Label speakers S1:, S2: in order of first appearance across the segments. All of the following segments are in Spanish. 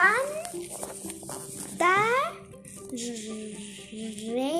S1: Gun the rain.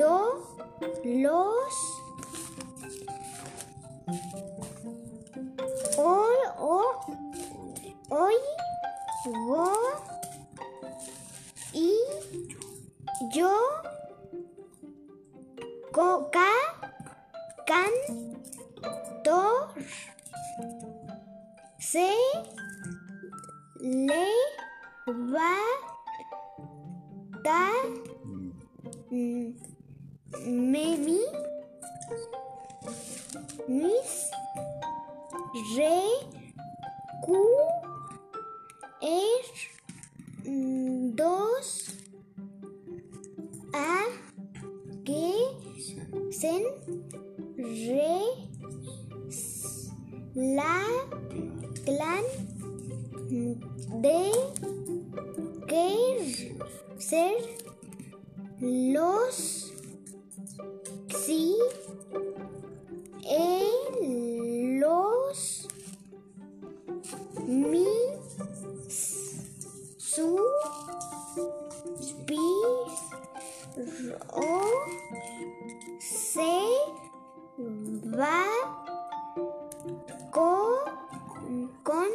S1: Do, los, hoy, o, hoy, go, y, yo, co, ca, can, tor, se, le, va, ta, mm, me, mi, mis, re, cu, er, dos, a, que, sen, re, la, clan, de, que, ser, los, si, el, los, mi, su, pi, ro, se, va, co, con,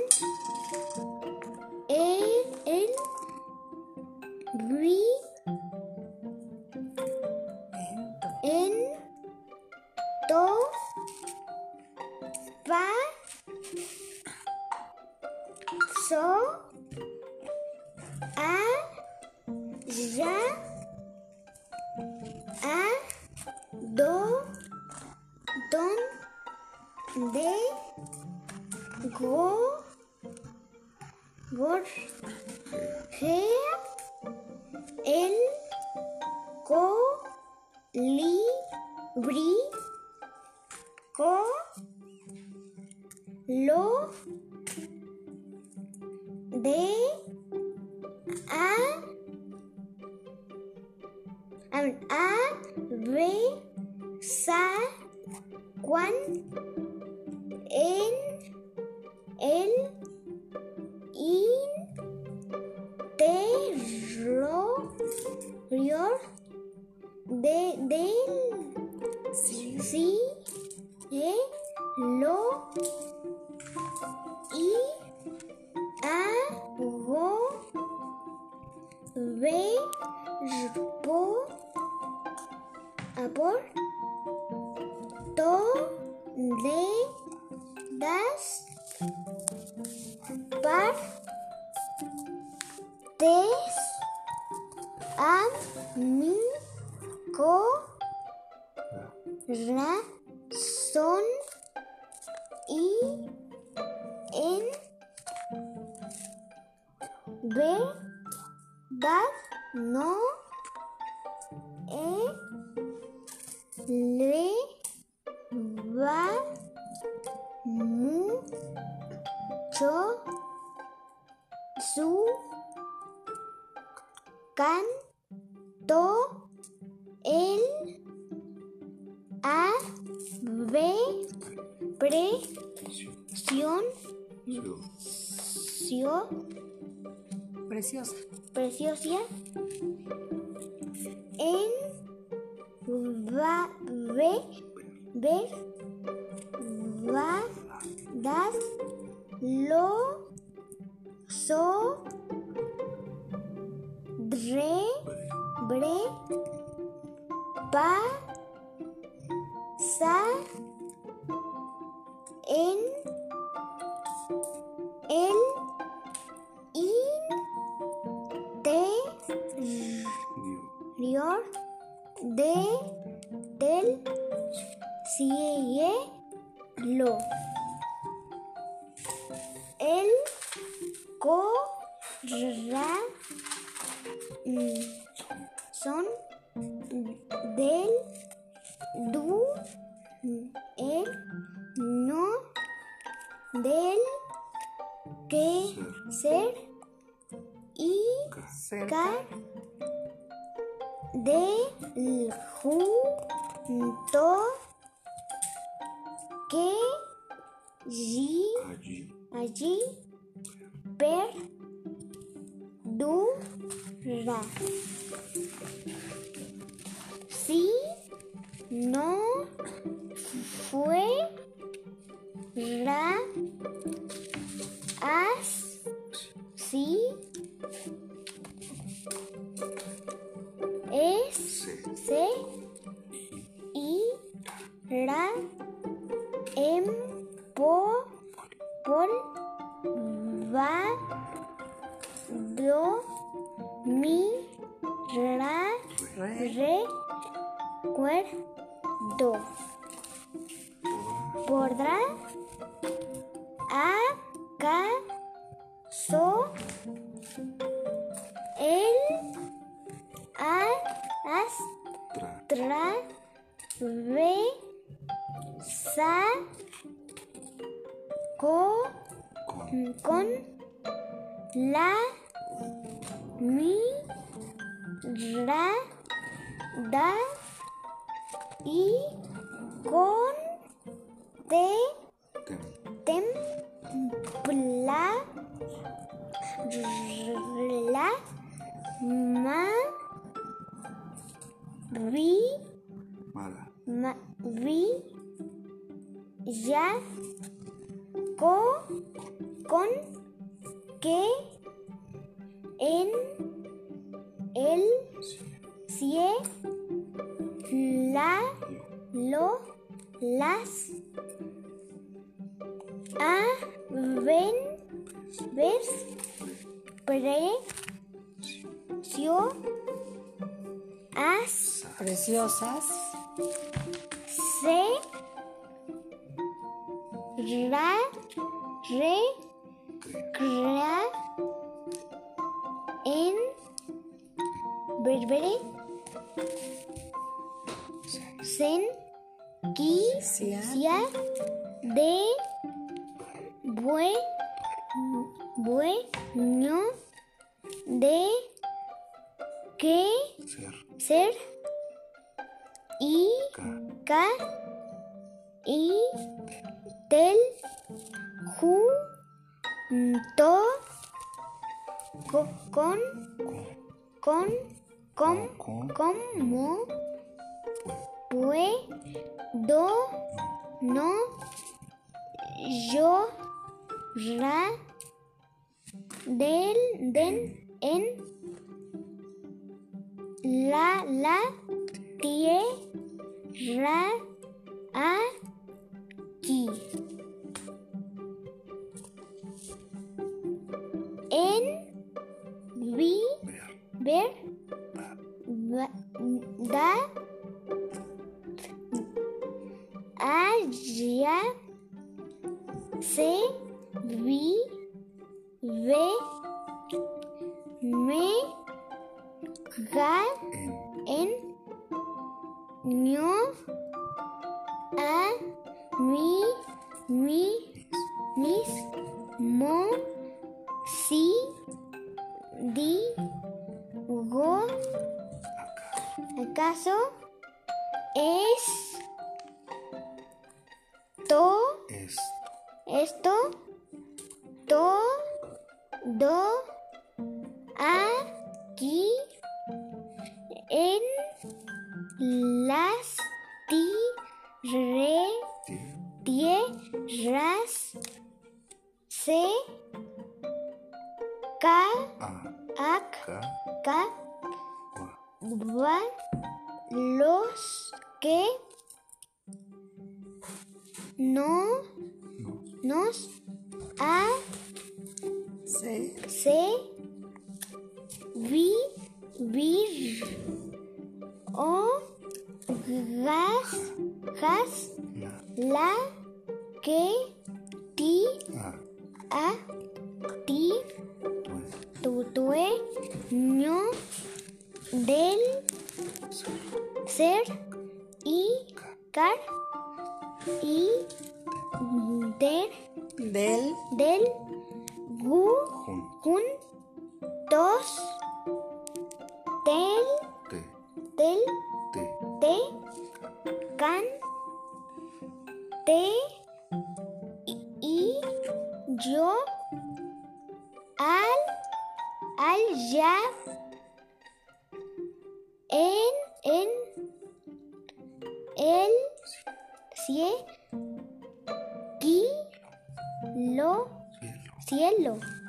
S1: a, ya, a, do, don, de, go, gor, ge, el, co, li, bri, co, lo, de, el, in, te, ro, rior, de, del, si, e, lo, i, a, go, ve, po, apor, to, de, das, par, tes, am, mi, co, ra, son, i, en, ve, dad, no, e, le, su, can, to, el, a, ve, pre, sion, sio,
S2: Preciosa.
S1: preciosa, en, va, ve, ver, en, el, in, te, rior, de, del, sie, lo. El, co, ra, son, del, du, el, no, del, que, ser, y, car, de, l, ju, to, que,
S3: Allí.
S1: allí, ra, as, si, es,
S3: Se.
S1: y, ra, em, po, pol, va, do, mi, ra,
S2: Re.
S1: re, cuer, do. Podrá, ve, sa, co,
S3: Con.
S1: con, la, mi, ra, da, y, con, te,
S3: Tem.
S1: tem, pla, la, ma, ma, vi, ya, co, con, que, en, el, sie, la, lo, las, a, ven, ves, pre, cio, as,
S2: Preciosas.
S1: Se, ra, re, cra, en, berbere, sen, ki,
S2: Sia.
S1: de, bue, bue, ño, de, que,
S3: Ser.
S1: ser, y,
S3: Ca,
S1: y, tel, ju, to, co- con,
S3: Con.
S1: con,
S3: Con.
S1: com, como, pue, do, no, yo, ra, del, den, en, la, la, tie, ra, a, ki. En, vi,
S3: Ver.
S1: ver, va- da, allá, se, vi, ve, me, ga,
S3: En.
S1: en, es, to,
S3: Es.
S1: esto, to, do, aquí, en, las, ti, re,
S3: Tie.
S1: tie, ras, se, ca, ac,
S3: Ca.
S1: va, los, que, no,
S3: No.
S1: nos, a,
S2: Se.
S1: se, vi, vir, o, gas, gas,
S3: la,
S1: que, car, y, der,
S2: Del.
S1: del, gu,
S3: Jun.
S1: jun, dos, tel,
S3: Te.
S1: tel,
S3: Te.
S1: te, can, te, y, y, yo, al, al, ya, en, en, el, cie, qui, lo,
S3: Cielo.
S1: cielo.